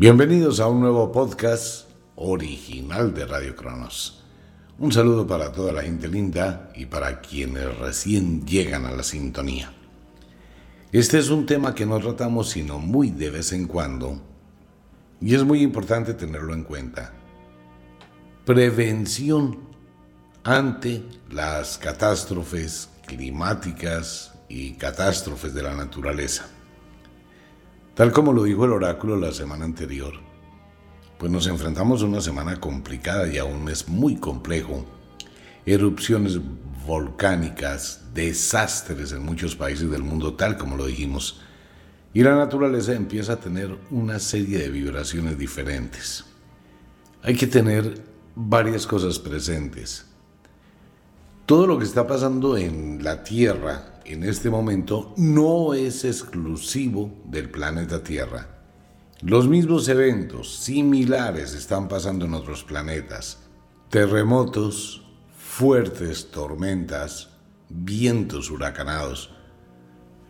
Bienvenidos a un nuevo podcast original de Radio Cronos. Un saludo para toda la gente linda y para quienes recién llegan a la sintonía. Este es un tema que no tratamos sino muy de vez en cuando y es muy importante tenerlo en cuenta. Prevención ante las catástrofes climáticas y catástrofes de la naturaleza. Tal como lo dijo el oráculo la semana anterior, pues nos enfrentamos a una semana complicada y a un mes muy complejo. Erupciones volcánicas, desastres en muchos países del mundo, tal como lo dijimos. Y la naturaleza empieza a tener una serie de vibraciones diferentes. Hay que tener varias cosas presentes. Todo lo que está pasando en la Tierra en este momento no es exclusivo del planeta Tierra. Los mismos eventos similares están pasando en otros planetas. Terremotos, fuertes tormentas, vientos huracanados,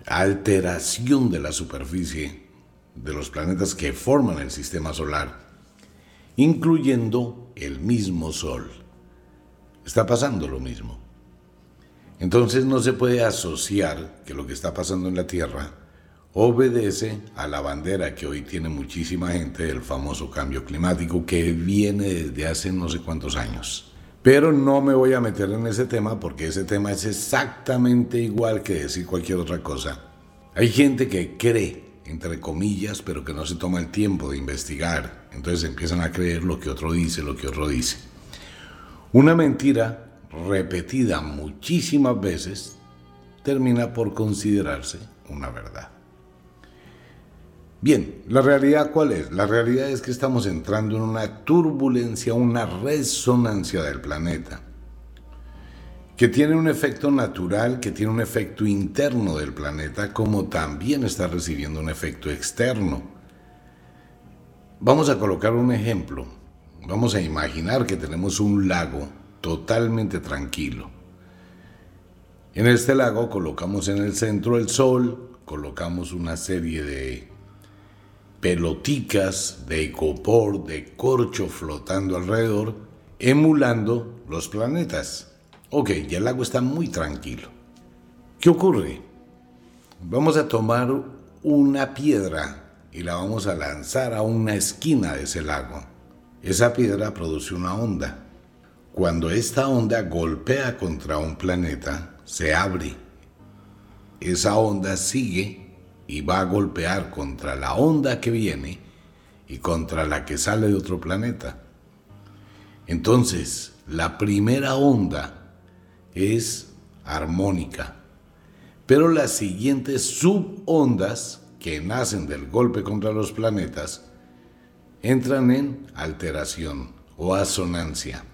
alteración de la superficie de los planetas que forman el sistema solar, incluyendo el mismo Sol. Está pasando lo mismo. Entonces no se puede asociar que lo que está pasando en la Tierra obedece a la bandera que hoy tiene muchísima gente del famoso cambio climático que viene desde hace no sé cuántos años. Pero no me voy a meter en ese tema porque ese tema es exactamente igual que decir cualquier otra cosa. Hay gente que cree, entre comillas, pero que no se toma el tiempo de investigar. Entonces empiezan a creer lo que otro dice, lo que otro dice. Una mentira repetida muchísimas veces, termina por considerarse una verdad. Bien, ¿la realidad cuál es? La realidad es que estamos entrando en una turbulencia, una resonancia del planeta, que tiene un efecto natural, que tiene un efecto interno del planeta, como también está recibiendo un efecto externo. Vamos a colocar un ejemplo. Vamos a imaginar que tenemos un lago totalmente tranquilo. En este lago colocamos en el centro el sol, colocamos una serie de peloticas de ecopor, de corcho flotando alrededor, emulando los planetas. Ok, ya el lago está muy tranquilo. ¿Qué ocurre? Vamos a tomar una piedra y la vamos a lanzar a una esquina de ese lago. Esa piedra produce una onda. Cuando esta onda golpea contra un planeta, se abre. Esa onda sigue y va a golpear contra la onda que viene y contra la que sale de otro planeta. Entonces, la primera onda es armónica, pero las siguientes subondas que nacen del golpe contra los planetas entran en alteración o asonancia.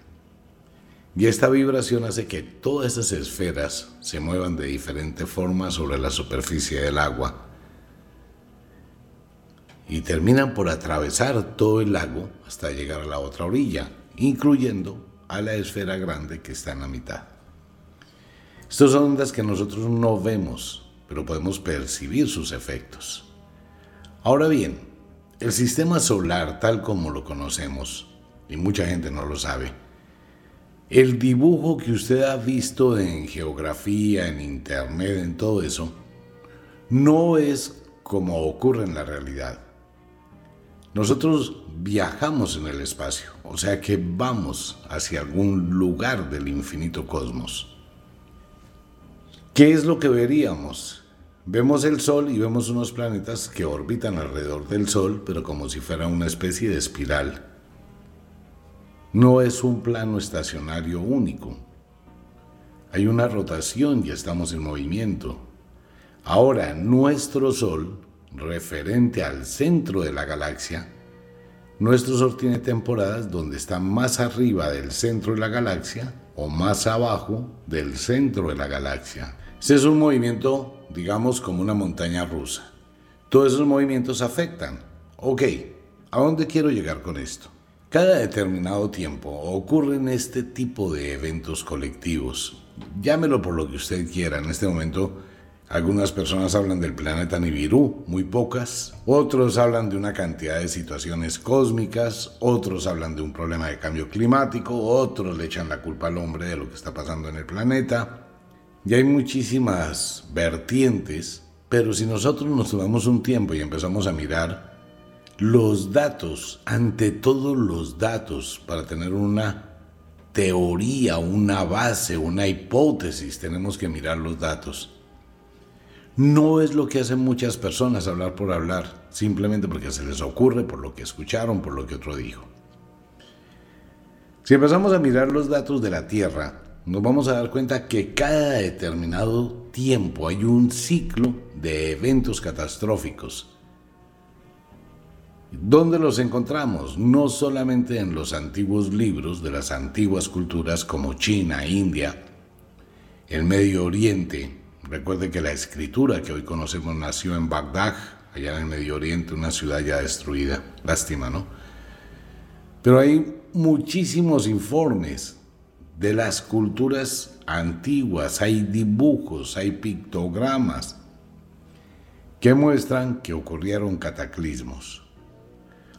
Y esta vibración hace que todas esas esferas se muevan de diferente forma sobre la superficie del agua y terminan por atravesar todo el lago hasta llegar a la otra orilla, incluyendo a la esfera grande que está en la mitad. Estas son ondas que nosotros no vemos, pero podemos percibir sus efectos. Ahora bien, el sistema solar tal como lo conocemos, y mucha gente no lo sabe, el dibujo que usted ha visto en geografía, en internet, en todo eso, no es como ocurre en la realidad. Nosotros viajamos en el espacio, o sea que vamos hacia algún lugar del infinito cosmos. ¿Qué es lo que veríamos? Vemos el Sol y vemos unos planetas que orbitan alrededor del Sol, pero como si fuera una especie de espiral no es un plano estacionario único. Hay una rotación y estamos en movimiento. Ahora, nuestro Sol, referente al centro de la galaxia, nuestro Sol tiene temporadas donde está más arriba del centro de la galaxia o más abajo del centro de la galaxia. Este es un movimiento, digamos, como una montaña rusa. Todos esos movimientos afectan. Ok, ¿a dónde quiero llegar con esto? Cada determinado tiempo ocurren este tipo de eventos colectivos. Llámelo por lo que usted quiera. En este momento, algunas personas hablan del planeta Nibiru, muy pocas. Otros hablan de una cantidad de situaciones cósmicas. Otros hablan de un problema de cambio climático. Otros le echan la culpa al hombre de lo que está pasando en el planeta. Y hay muchísimas vertientes, pero si nosotros nos tomamos un tiempo y empezamos a mirar los datos, ante todos los datos, para tener una teoría, una base, una hipótesis, tenemos que mirar los datos. No es lo que hacen muchas personas hablar por hablar, simplemente porque se les ocurre, por lo que escucharon, por lo que otro dijo. Si empezamos a mirar los datos de la Tierra, nos vamos a dar cuenta que cada determinado tiempo hay un ciclo de eventos catastróficos ¿Dónde los encontramos? No solamente en los antiguos libros de las antiguas culturas como China, India, el Medio Oriente. Recuerde que la escritura que hoy conocemos nació en Bagdad, allá en el Medio Oriente, una ciudad ya destruida. Lástima, ¿no? Pero hay muchísimos informes de las culturas antiguas, hay dibujos, hay pictogramas que muestran que ocurrieron cataclismos.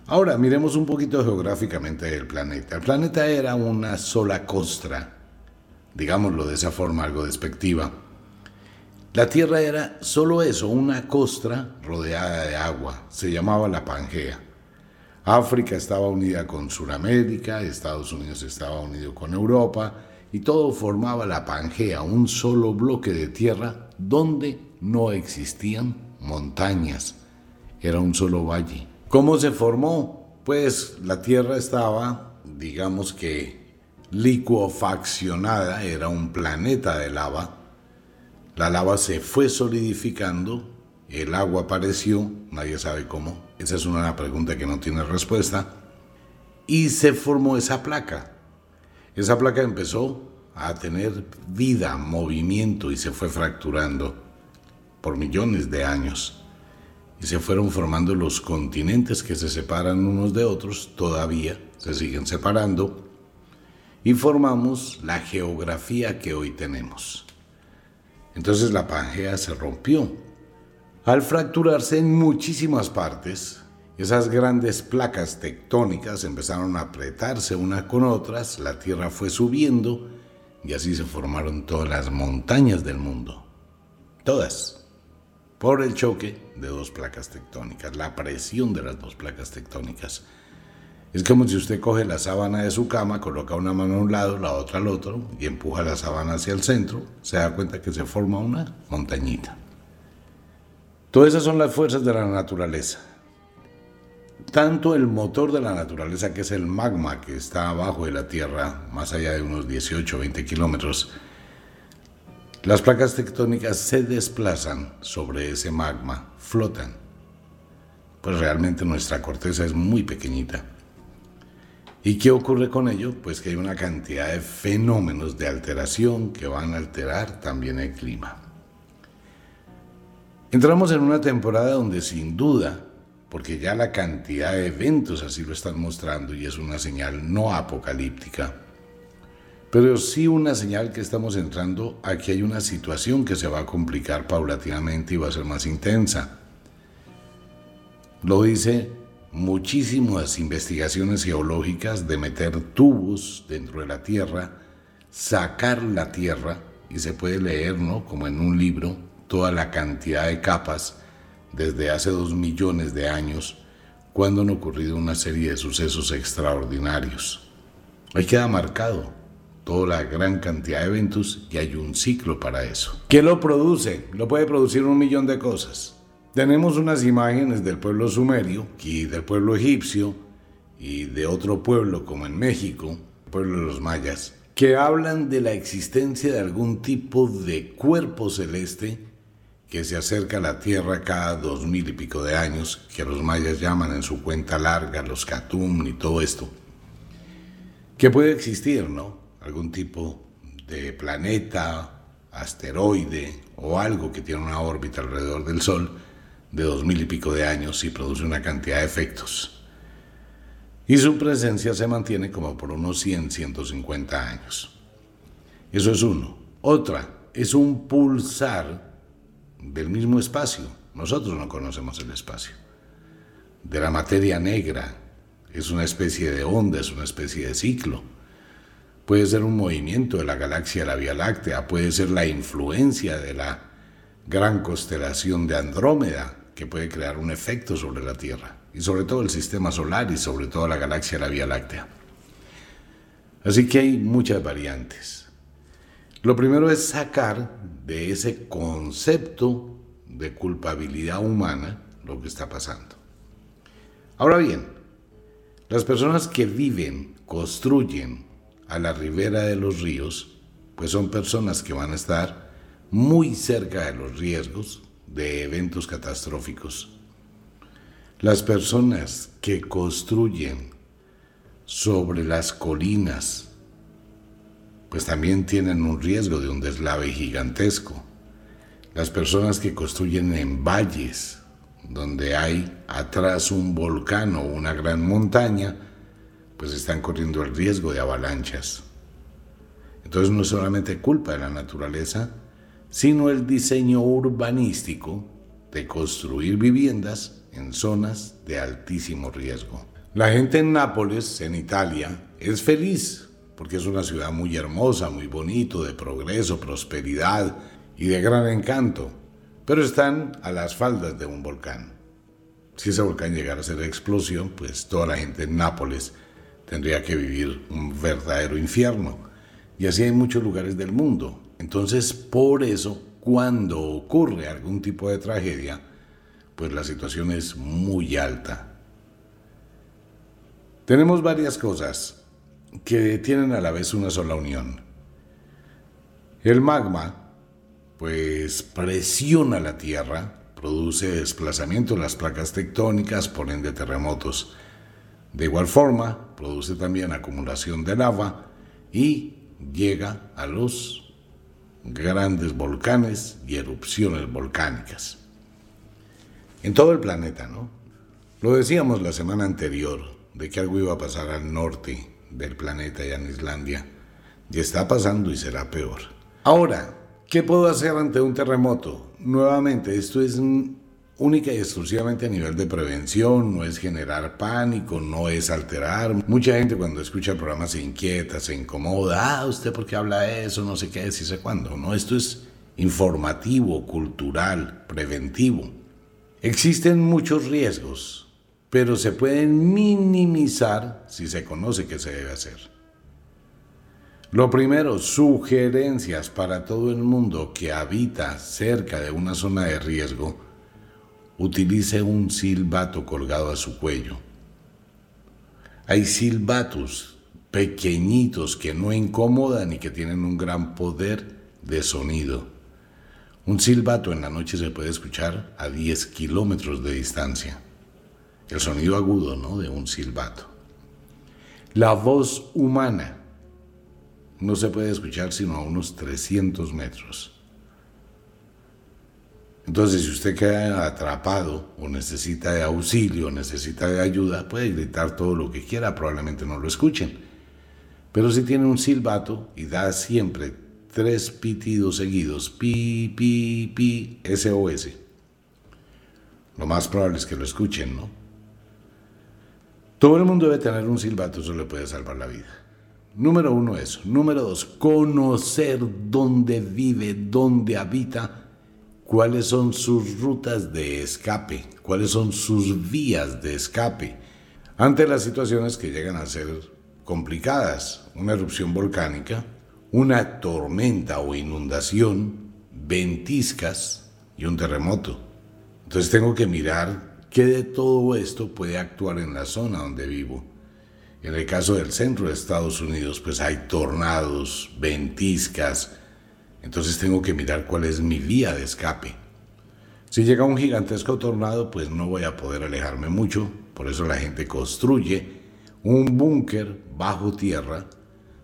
Ahora, miremos un poquito geográficamente el planeta. El planeta era una sola costra, digámoslo de esa forma algo despectiva. La Tierra era solo eso, una costra rodeada de agua. Se llamaba la Pangea. África estaba unida con Sudamérica, Estados Unidos estaba unido con Europa y todo formaba la Pangea, un solo bloque de tierra donde no existían montañas. Era un solo valle. ¿Cómo se formó? Pues la Tierra estaba, digamos que, licuofaccionada, era un planeta de lava. La lava se fue solidificando, el agua apareció, nadie sabe cómo. Esa es una pregunta que no tiene respuesta. Y se formó esa placa. Esa placa empezó a tener vida, movimiento y se fue fracturando por millones de años y se fueron formando los continentes que se separan unos de otros, todavía se siguen separando, y formamos la geografía que hoy tenemos. Entonces la Pangea se rompió. Al fracturarse en muchísimas partes, esas grandes placas tectónicas empezaron a apretarse unas con otras, la Tierra fue subiendo y así se formaron todas las montañas del mundo. Todas por el choque de dos placas tectónicas, la presión de las dos placas tectónicas. Es como si usted coge la sábana de su cama, coloca una mano a un lado, la otra al otro y empuja la sábana hacia el centro, se da cuenta que se forma una montañita. Todas esas son las fuerzas de la naturaleza. Tanto el motor de la naturaleza, que es el magma que está abajo de la Tierra, más allá de unos 18 o 20 kilómetros, las placas tectónicas se desplazan sobre ese magma, flotan. Pues realmente nuestra corteza es muy pequeñita. ¿Y qué ocurre con ello? Pues que hay una cantidad de fenómenos de alteración que van a alterar también el clima. Entramos en una temporada donde sin duda, porque ya la cantidad de eventos así lo están mostrando y es una señal no apocalíptica, pero sí una señal que estamos entrando a que hay una situación que se va a complicar paulatinamente y va a ser más intensa. Lo dice muchísimas investigaciones geológicas de meter tubos dentro de la Tierra, sacar la Tierra, y se puede leer, ¿no? Como en un libro, toda la cantidad de capas desde hace dos millones de años, cuando han ocurrido una serie de sucesos extraordinarios. Ahí queda marcado toda la gran cantidad de eventos y hay un ciclo para eso. ¿Qué lo produce? Lo puede producir un millón de cosas. Tenemos unas imágenes del pueblo sumerio y del pueblo egipcio y de otro pueblo como en México, el pueblo de los mayas, que hablan de la existencia de algún tipo de cuerpo celeste que se acerca a la Tierra cada dos mil y pico de años, que los mayas llaman en su cuenta larga los Katum y todo esto, que puede existir, ¿no? Algún tipo de planeta, asteroide o algo que tiene una órbita alrededor del Sol de dos mil y pico de años y produce una cantidad de efectos. Y su presencia se mantiene como por unos 100, 150 años. Eso es uno. Otra, es un pulsar del mismo espacio. Nosotros no conocemos el espacio. De la materia negra. Es una especie de onda, es una especie de ciclo. Puede ser un movimiento de la galaxia de la Vía Láctea, puede ser la influencia de la gran constelación de Andrómeda, que puede crear un efecto sobre la Tierra, y sobre todo el sistema solar y sobre todo la galaxia de la Vía Láctea. Así que hay muchas variantes. Lo primero es sacar de ese concepto de culpabilidad humana lo que está pasando. Ahora bien, las personas que viven, construyen a la ribera de los ríos, pues son personas que van a estar muy cerca de los riesgos de eventos catastróficos. Las personas que construyen sobre las colinas, pues también tienen un riesgo de un deslave gigantesco. Las personas que construyen en valles, donde hay atrás un volcán o una gran montaña, pues están corriendo el riesgo de avalanchas. Entonces no es solamente culpa de la naturaleza, sino el diseño urbanístico de construir viviendas en zonas de altísimo riesgo. La gente en Nápoles, en Italia, es feliz porque es una ciudad muy hermosa, muy bonito, de progreso, prosperidad y de gran encanto, pero están a las faldas de un volcán. Si ese volcán llegara a ser explosión, pues toda la gente en Nápoles tendría que vivir un verdadero infierno. Y así hay muchos lugares del mundo. Entonces, por eso, cuando ocurre algún tipo de tragedia, pues la situación es muy alta. Tenemos varias cosas que tienen a la vez una sola unión. El magma, pues presiona la Tierra, produce desplazamiento en las placas tectónicas, por ende terremotos. De igual forma, produce también acumulación de lava y llega a los grandes volcanes y erupciones volcánicas. En todo el planeta, ¿no? Lo decíamos la semana anterior, de que algo iba a pasar al norte del planeta y en Islandia, y está pasando y será peor. Ahora, ¿qué puedo hacer ante un terremoto? Nuevamente, esto es única y exclusivamente a nivel de prevención, no es generar pánico, no es alterar. Mucha gente cuando escucha el programa se inquieta, se incomoda, ah, usted por qué habla eso, no sé qué, si sé cuándo. No, esto es informativo, cultural, preventivo. Existen muchos riesgos, pero se pueden minimizar si se conoce qué se debe hacer. Lo primero, sugerencias para todo el mundo que habita cerca de una zona de riesgo utilice un silbato colgado a su cuello. Hay silbatos pequeñitos que no incomodan y que tienen un gran poder de sonido. Un silbato en la noche se puede escuchar a 10 kilómetros de distancia. El sonido agudo, ¿no? De un silbato. La voz humana no se puede escuchar sino a unos 300 metros. Entonces, si usted queda atrapado o necesita de auxilio, necesita de ayuda, puede gritar todo lo que quiera, probablemente no lo escuchen. Pero si tiene un silbato y da siempre tres pitidos seguidos, pi, pi, pi, SOS, lo más probable es que lo escuchen, ¿no? Todo el mundo debe tener un silbato, eso le puede salvar la vida. Número uno, eso. Número dos, conocer dónde vive, dónde habita cuáles son sus rutas de escape, cuáles son sus vías de escape ante las situaciones que llegan a ser complicadas, una erupción volcánica, una tormenta o inundación, ventiscas y un terremoto. Entonces tengo que mirar qué de todo esto puede actuar en la zona donde vivo. En el caso del centro de Estados Unidos, pues hay tornados, ventiscas, entonces tengo que mirar cuál es mi vía de escape. Si llega un gigantesco tornado, pues no voy a poder alejarme mucho, por eso la gente construye un búnker bajo tierra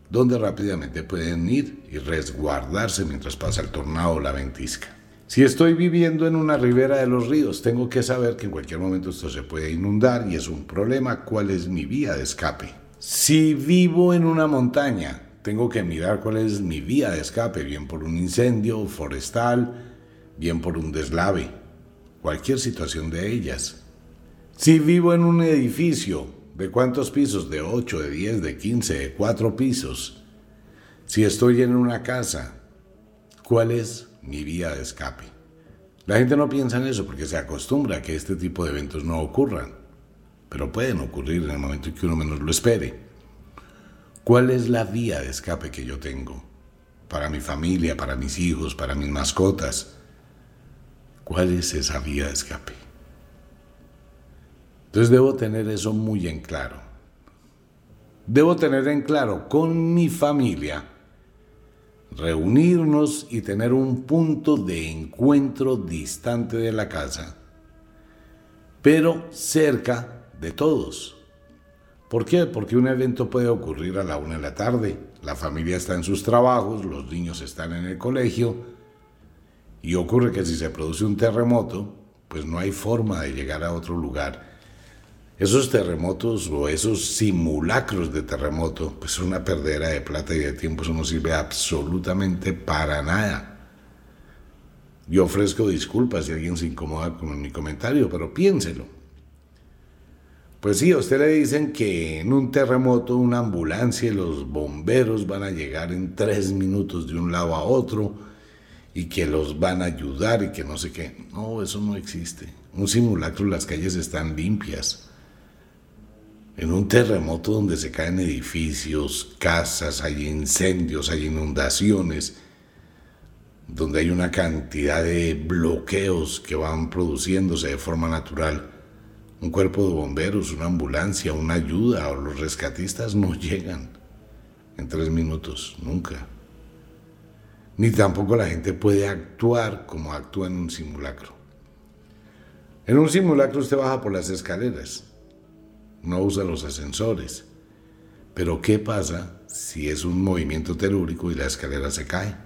donde rápidamente pueden ir y resguardarse mientras pasa el tornado o la ventisca. Si estoy viviendo en una ribera de los ríos, tengo que saber que en cualquier momento esto se puede inundar y es un problema. ¿Cuál es mi vía de escape? Si vivo en una montaña, tengo que mirar cuál es mi vía de escape, bien por un incendio forestal, bien por un deslave, cualquier situación de ellas. Si vivo en un edificio, ¿de cuántos pisos? De 8, de 10, de 15, de 4 pisos. Si estoy en una casa, ¿cuál es mi vía de escape. La gente no piensa en eso porque se acostumbra a que este tipo de eventos no ocurran, pero pueden ocurrir en el momento en que uno menos lo espere. ¿Cuál es la vía de escape que yo tengo? Para mi familia, para mis hijos, para mis mascotas. ¿Cuál es esa vía de escape? Entonces debo tener eso muy en claro. Debo tener en claro con mi familia reunirnos y tener un punto de encuentro distante de la casa, pero cerca de todos. ¿Por qué? Porque un evento puede ocurrir a la una de la tarde, la familia está en sus trabajos, los niños están en el colegio, y ocurre que si se produce un terremoto, pues no hay forma de llegar a otro lugar esos terremotos o esos simulacros de terremoto, pues es una perdera de plata y de tiempo, eso no sirve absolutamente para nada. Yo ofrezco disculpas si alguien se incomoda con mi comentario, pero piénselo. Pues sí, a usted le dicen que en un terremoto una ambulancia y los bomberos van a llegar en tres minutos de un lado a otro y que los van a ayudar y que no sé qué. No, eso no existe. Un simulacro, las calles están limpias en un terremoto donde se caen edificios, casas, hay incendios, hay inundaciones, donde hay una cantidad de bloqueos que van produciéndose de forma natural, un cuerpo de bomberos, una ambulancia, una ayuda o los rescatistas no llegan en tres minutos, nunca. Ni tampoco la gente puede actuar como actúa en un simulacro. En un simulacro usted baja por las escaleras no usa los ascensores. Pero ¿qué pasa si es un movimiento telúrico y la escalera se cae?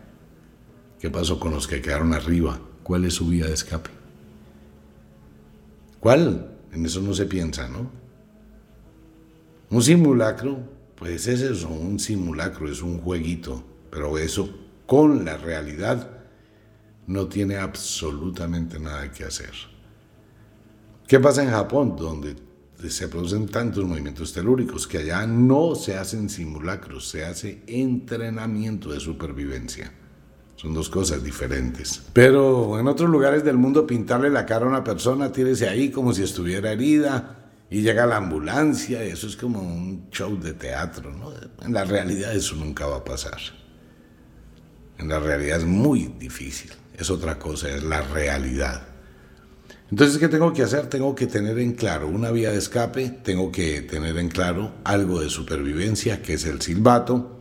¿Qué pasó con los que quedaron arriba? ¿Cuál es su vía de escape? ¿Cuál? En eso no se piensa, ¿no? Un simulacro, pues es eso, un simulacro, es un jueguito, pero eso con la realidad no tiene absolutamente nada que hacer. ¿Qué pasa en Japón, donde se producen tantos movimientos telúricos que allá no se hacen simulacros, se hace entrenamiento de supervivencia. Son dos cosas diferentes. Pero en otros lugares del mundo pintarle la cara a una persona, tírese ahí como si estuviera herida y llega la ambulancia, eso es como un show de teatro, ¿no? En la realidad eso nunca va a pasar. En la realidad es muy difícil, es otra cosa, es la realidad. Entonces, ¿qué tengo que hacer? Tengo que tener en claro una vía de escape, tengo que tener en claro algo de supervivencia, que es el silbato.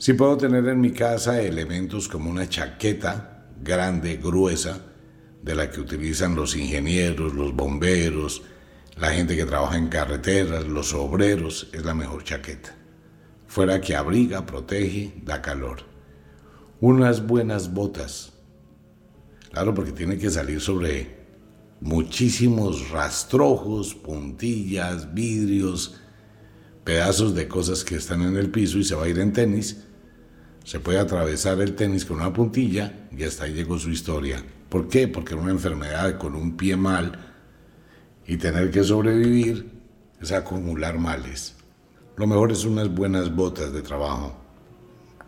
Si puedo tener en mi casa elementos como una chaqueta grande, gruesa, de la que utilizan los ingenieros, los bomberos, la gente que trabaja en carreteras, los obreros, es la mejor chaqueta. Fuera que abriga, protege, da calor. Unas buenas botas, Claro, porque tiene que salir sobre muchísimos rastrojos, puntillas, vidrios, pedazos de cosas que están en el piso y se va a ir en tenis. Se puede atravesar el tenis con una puntilla y hasta ahí llegó su historia. ¿Por qué? Porque una enfermedad con un pie mal y tener que sobrevivir es acumular males. Lo mejor es unas buenas botas de trabajo,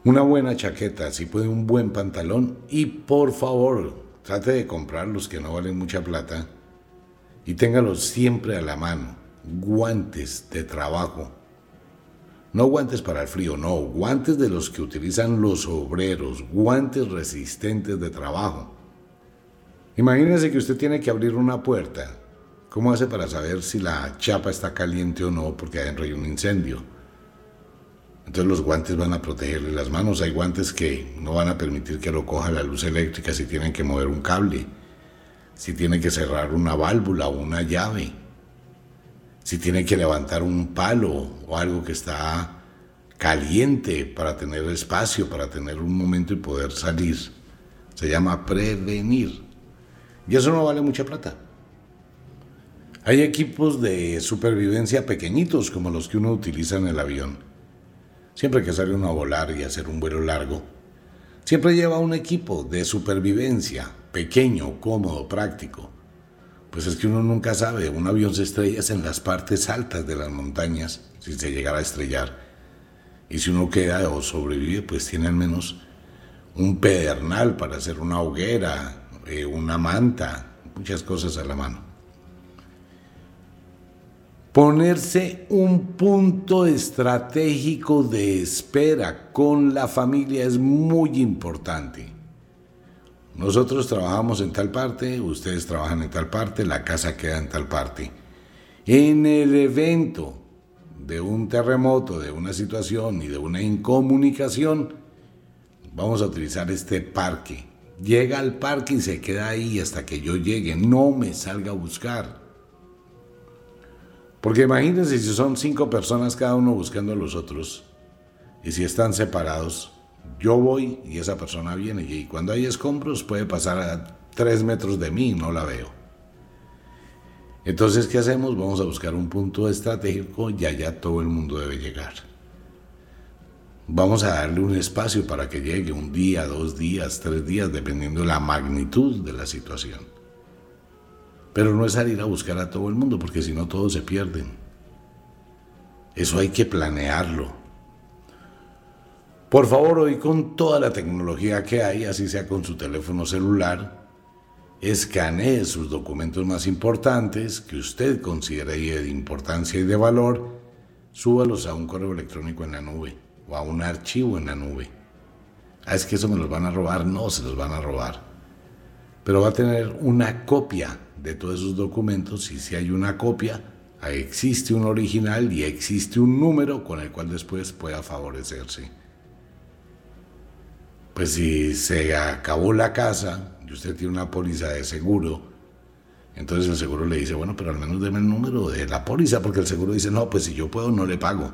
una buena chaqueta, si puede un buen pantalón y por favor Trate de comprar los que no valen mucha plata y téngalos siempre a la mano. Guantes de trabajo. No guantes para el frío, no, guantes de los que utilizan los obreros, guantes resistentes de trabajo. Imagínese que usted tiene que abrir una puerta. ¿Cómo hace para saber si la chapa está caliente o no porque adentro hay un incendio? Entonces los guantes van a protegerle las manos. Hay guantes que no van a permitir que lo coja la luz eléctrica si tienen que mover un cable. si tiene que cerrar una válvula o una llave, si tiene que levantar un palo o algo que está caliente para tener espacio, para tener un momento y poder salir. Se llama prevenir. Y eso no vale mucha plata. Hay equipos de supervivencia pequeñitos como los que uno utiliza en el avión. Siempre que sale uno a volar y hacer un vuelo largo, siempre lleva un equipo de supervivencia pequeño, cómodo, práctico. Pues es que uno nunca sabe, un avión se estrella en las partes altas de las montañas, si se llegara a estrellar. Y si uno queda o sobrevive, pues tiene al menos un pedernal para hacer una hoguera, eh, una manta, muchas cosas a la mano. Ponerse un punto estratégico de espera con la familia es muy importante. Nosotros trabajamos en tal parte, ustedes trabajan en tal parte, la casa queda en tal parte. En el evento de un terremoto, de una situación y de una incomunicación, vamos a utilizar este parque. Llega al parque y se queda ahí hasta que yo llegue, no me salga a buscar. Porque imagínense si son cinco personas cada uno buscando a los otros y si están separados, yo voy y esa persona viene y cuando hay escombros puede pasar a tres metros de mí y no la veo. Entonces, ¿qué hacemos? Vamos a buscar un punto estratégico y allá todo el mundo debe llegar. Vamos a darle un espacio para que llegue un día, dos días, tres días, dependiendo de la magnitud de la situación. Pero no es salir a buscar a todo el mundo, porque si no todos se pierden. Eso hay que planearlo. Por favor, hoy con toda la tecnología que hay, así sea con su teléfono celular, escanee sus documentos más importantes que usted considere de importancia y de valor, súbalos a un correo electrónico en la nube o a un archivo en la nube. Ah, es que eso me los van a robar. No, se los van a robar. Pero va a tener una copia de todos esos documentos y si hay una copia, existe un original y existe un número con el cual después pueda favorecerse. Pues si se acabó la casa y usted tiene una póliza de seguro, entonces el seguro le dice, bueno, pero al menos deme el número de la póliza, porque el seguro dice, no, pues si yo puedo, no le pago.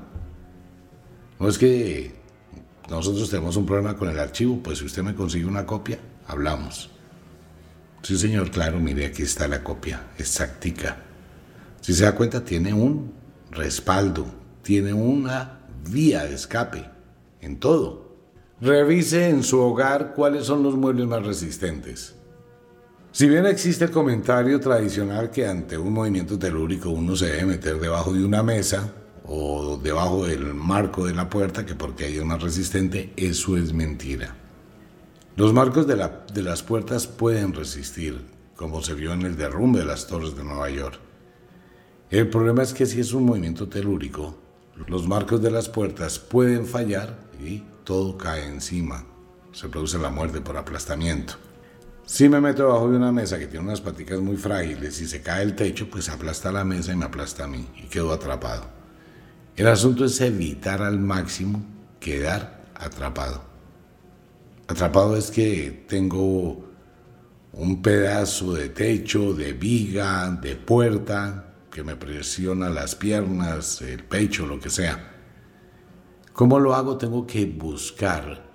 No es que nosotros tenemos un problema con el archivo, pues si usted me consigue una copia, hablamos. Sí, señor, claro, mire, aquí está la copia, exactica. Si se da cuenta, tiene un respaldo, tiene una vía de escape en todo. Revise en su hogar cuáles son los muebles más resistentes. Si bien existe el comentario tradicional que ante un movimiento telúrico uno se debe meter debajo de una mesa o debajo del marco de la puerta, que porque hay más resistente, eso es mentira. Los marcos de, de las puertas pueden resistir, como se vio en el derrumbe de las torres de Nueva York. El problema es que si es un movimiento telúrico, los marcos de las puertas pueden fallar y todo cae encima. Se produce la muerte por aplastamiento. Si me meto debajo de una mesa que tiene unas paticas muy frágiles y se cae el techo, pues aplasta la mesa y me aplasta a mí y quedo atrapado. El asunto es evitar al máximo quedar atrapado. Atrapado es que tengo un pedazo de techo, de viga, de puerta, que me presiona las piernas, el pecho, lo que sea. ¿Cómo lo hago? Tengo que buscar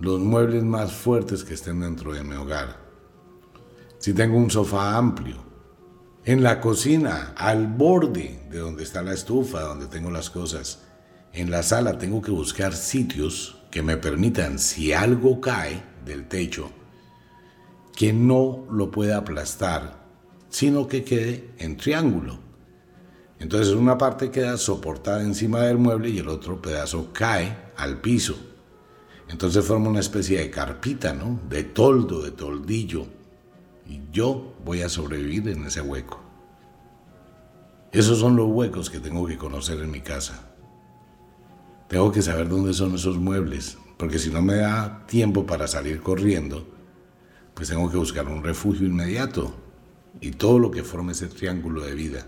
los muebles más fuertes que estén dentro de mi hogar. Si tengo un sofá amplio, en la cocina, al borde de donde está la estufa, donde tengo las cosas, en la sala tengo que buscar sitios que me permitan, si algo cae del techo, que no lo pueda aplastar, sino que quede en triángulo. Entonces una parte queda soportada encima del mueble y el otro pedazo cae al piso. Entonces forma una especie de carpita, ¿no? De toldo, de toldillo. Y yo voy a sobrevivir en ese hueco. Esos son los huecos que tengo que conocer en mi casa. Tengo que saber dónde son esos muebles, porque si no me da tiempo para salir corriendo, pues tengo que buscar un refugio inmediato y todo lo que forma ese triángulo de vida.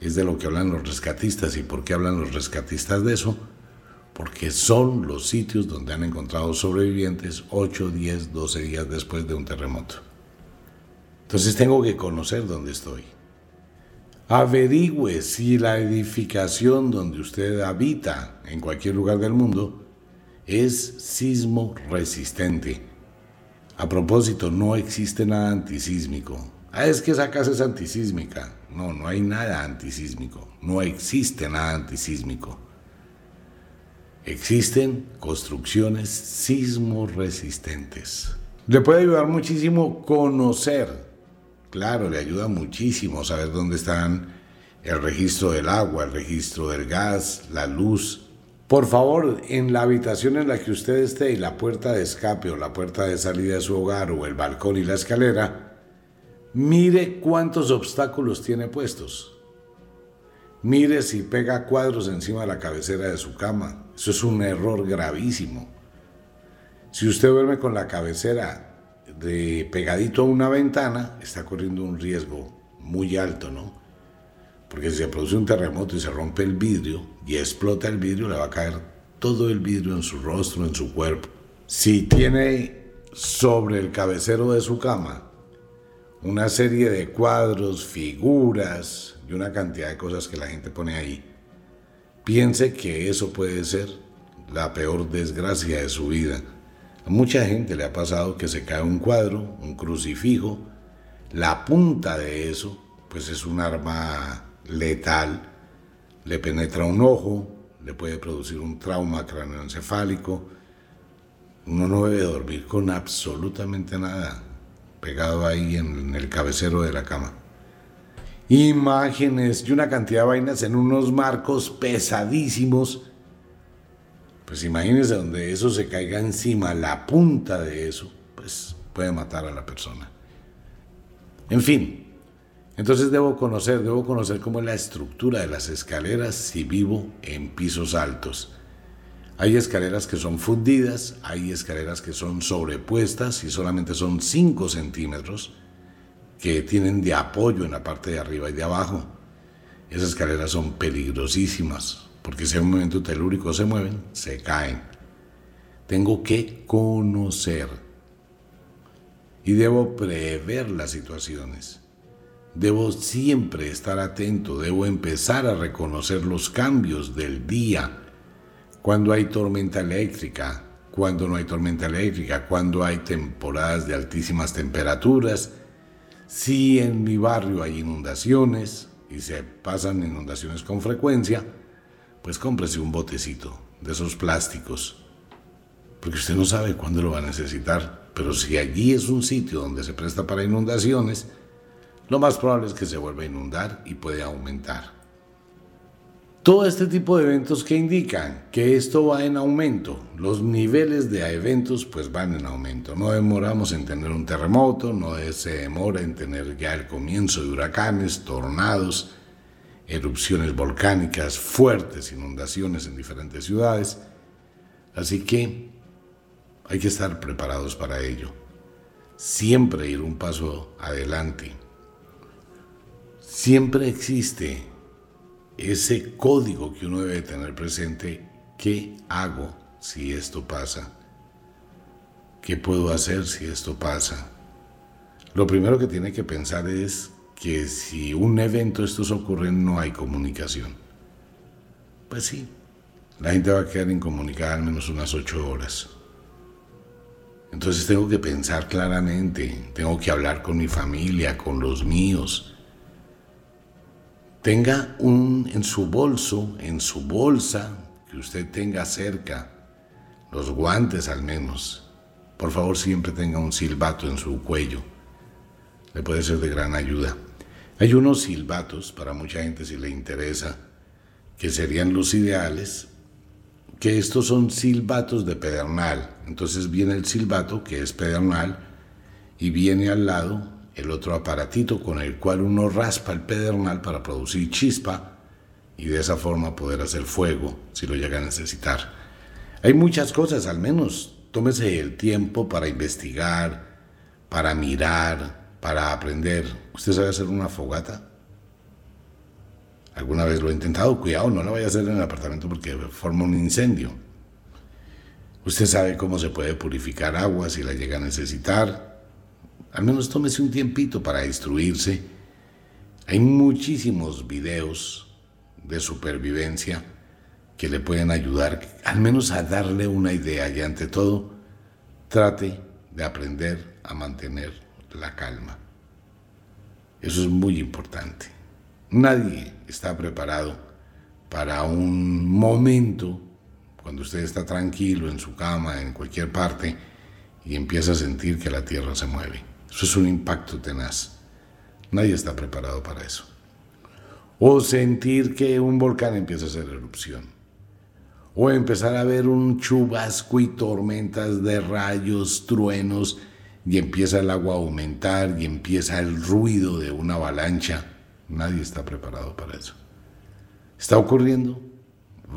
Es de lo que hablan los rescatistas. ¿Y por qué hablan los rescatistas de eso? Porque son los sitios donde han encontrado sobrevivientes 8, 10, 12 días después de un terremoto. Entonces tengo que conocer dónde estoy. Averigüe si la edificación donde usted habita en cualquier lugar del mundo es sismo resistente. A propósito, no existe nada antisísmico. Ah, es que esa casa es antisísmica. No, no hay nada antisísmico. No existe nada antisísmico. Existen construcciones sismo resistentes. Le puede ayudar muchísimo conocer. Claro, le ayuda muchísimo saber dónde están el registro del agua, el registro del gas, la luz, por favor, en la habitación en la que usted esté y la puerta de escape o la puerta de salida de su hogar o el balcón y la escalera, mire cuántos obstáculos tiene puestos. Mire si pega cuadros encima de la cabecera de su cama. Eso es un error gravísimo. Si usted duerme con la cabecera de pegadito a una ventana, está corriendo un riesgo muy alto, ¿no? Porque si se produce un terremoto y se rompe el vidrio y explota el vidrio, le va a caer todo el vidrio en su rostro, en su cuerpo. Si tiene sobre el cabecero de su cama una serie de cuadros, figuras y una cantidad de cosas que la gente pone ahí, piense que eso puede ser la peor desgracia de su vida. A mucha gente le ha pasado que se cae un cuadro, un crucifijo, la punta de eso, pues es un arma letal, le penetra un ojo, le puede producir un trauma craneoencefálico. Uno no debe dormir con absolutamente nada pegado ahí en el cabecero de la cama. Imágenes y una cantidad de vainas en unos marcos pesadísimos. Pues imagínense donde eso se caiga encima, la punta de eso, pues puede matar a la persona. En fin, entonces debo conocer, debo conocer cómo es la estructura de las escaleras si vivo en pisos altos. Hay escaleras que son fundidas, hay escaleras que son sobrepuestas y solamente son 5 centímetros que tienen de apoyo en la parte de arriba y de abajo. Esas escaleras son peligrosísimas porque si en un momento telúrico se mueven, se caen. Tengo que conocer y debo prever las situaciones. Debo siempre estar atento, debo empezar a reconocer los cambios del día, cuando hay tormenta eléctrica, cuando no hay tormenta eléctrica, cuando hay temporadas de altísimas temperaturas, si en mi barrio hay inundaciones y se pasan inundaciones con frecuencia, pues cómprese un botecito de esos plásticos, porque usted no sabe cuándo lo va a necesitar, pero si allí es un sitio donde se presta para inundaciones, lo más probable es que se vuelva a inundar y puede aumentar. Todo este tipo de eventos que indican que esto va en aumento, los niveles de eventos pues van en aumento. No demoramos en tener un terremoto, no se demora en tener ya el comienzo de huracanes, tornados, erupciones volcánicas, fuertes inundaciones en diferentes ciudades. Así que hay que estar preparados para ello. Siempre ir un paso adelante siempre existe ese código que uno debe tener presente. ¿Qué hago si esto pasa? ¿Qué puedo hacer si esto pasa? Lo primero que tiene que pensar es que si un evento estos ocurre no hay comunicación. Pues sí, la gente va a quedar incomunicada al menos unas ocho horas. Entonces tengo que pensar claramente, tengo que hablar con mi familia, con los míos, Tenga un en su bolso, en su bolsa, que usted tenga cerca, los guantes al menos. Por favor, siempre tenga un silbato en su cuello. Le puede ser de gran ayuda. Hay unos silbatos, para mucha gente si le interesa, que serían los ideales, que estos son silbatos de pedernal. Entonces viene el silbato, que es pedernal, y viene al lado el otro aparatito con el cual uno raspa el pedernal para producir chispa y de esa forma poder hacer fuego si lo llega a necesitar. Hay muchas cosas, al menos tómese el tiempo para investigar, para mirar, para aprender. ¿Usted sabe hacer una fogata? ¿Alguna vez lo ha intentado? Cuidado, no lo vaya a hacer en el apartamento porque forma un incendio. Usted sabe cómo se puede purificar agua si la llega a necesitar al menos tómese un tiempito para instruirse. Hay muchísimos videos de supervivencia que le pueden ayudar al menos a darle una idea y ante todo trate de aprender a mantener la calma. Eso es muy importante. Nadie está preparado para un momento cuando usted está tranquilo en su cama, en cualquier parte, y empieza a sentir que la tierra se mueve. Eso es un impacto tenaz. Nadie está preparado para eso. O sentir que un volcán empieza a hacer erupción. O empezar a ver un chubasco y tormentas de rayos, truenos, y empieza el agua a aumentar y empieza el ruido de una avalancha. Nadie está preparado para eso. Está ocurriendo,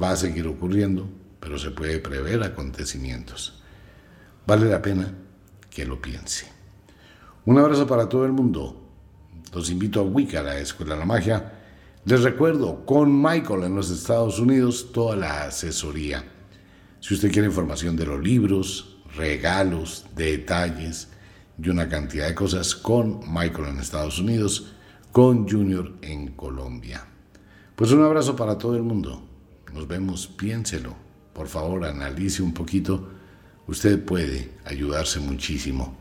va a seguir ocurriendo, pero se puede prever acontecimientos. Vale la pena que lo piense. Un abrazo para todo el mundo. Los invito a Wicca, la Escuela de la Magia. Les recuerdo, con Michael en los Estados Unidos, toda la asesoría. Si usted quiere información de los libros, regalos, detalles y una cantidad de cosas con Michael en Estados Unidos, con Junior en Colombia. Pues un abrazo para todo el mundo. Nos vemos, piénselo. Por favor, analice un poquito. Usted puede ayudarse muchísimo.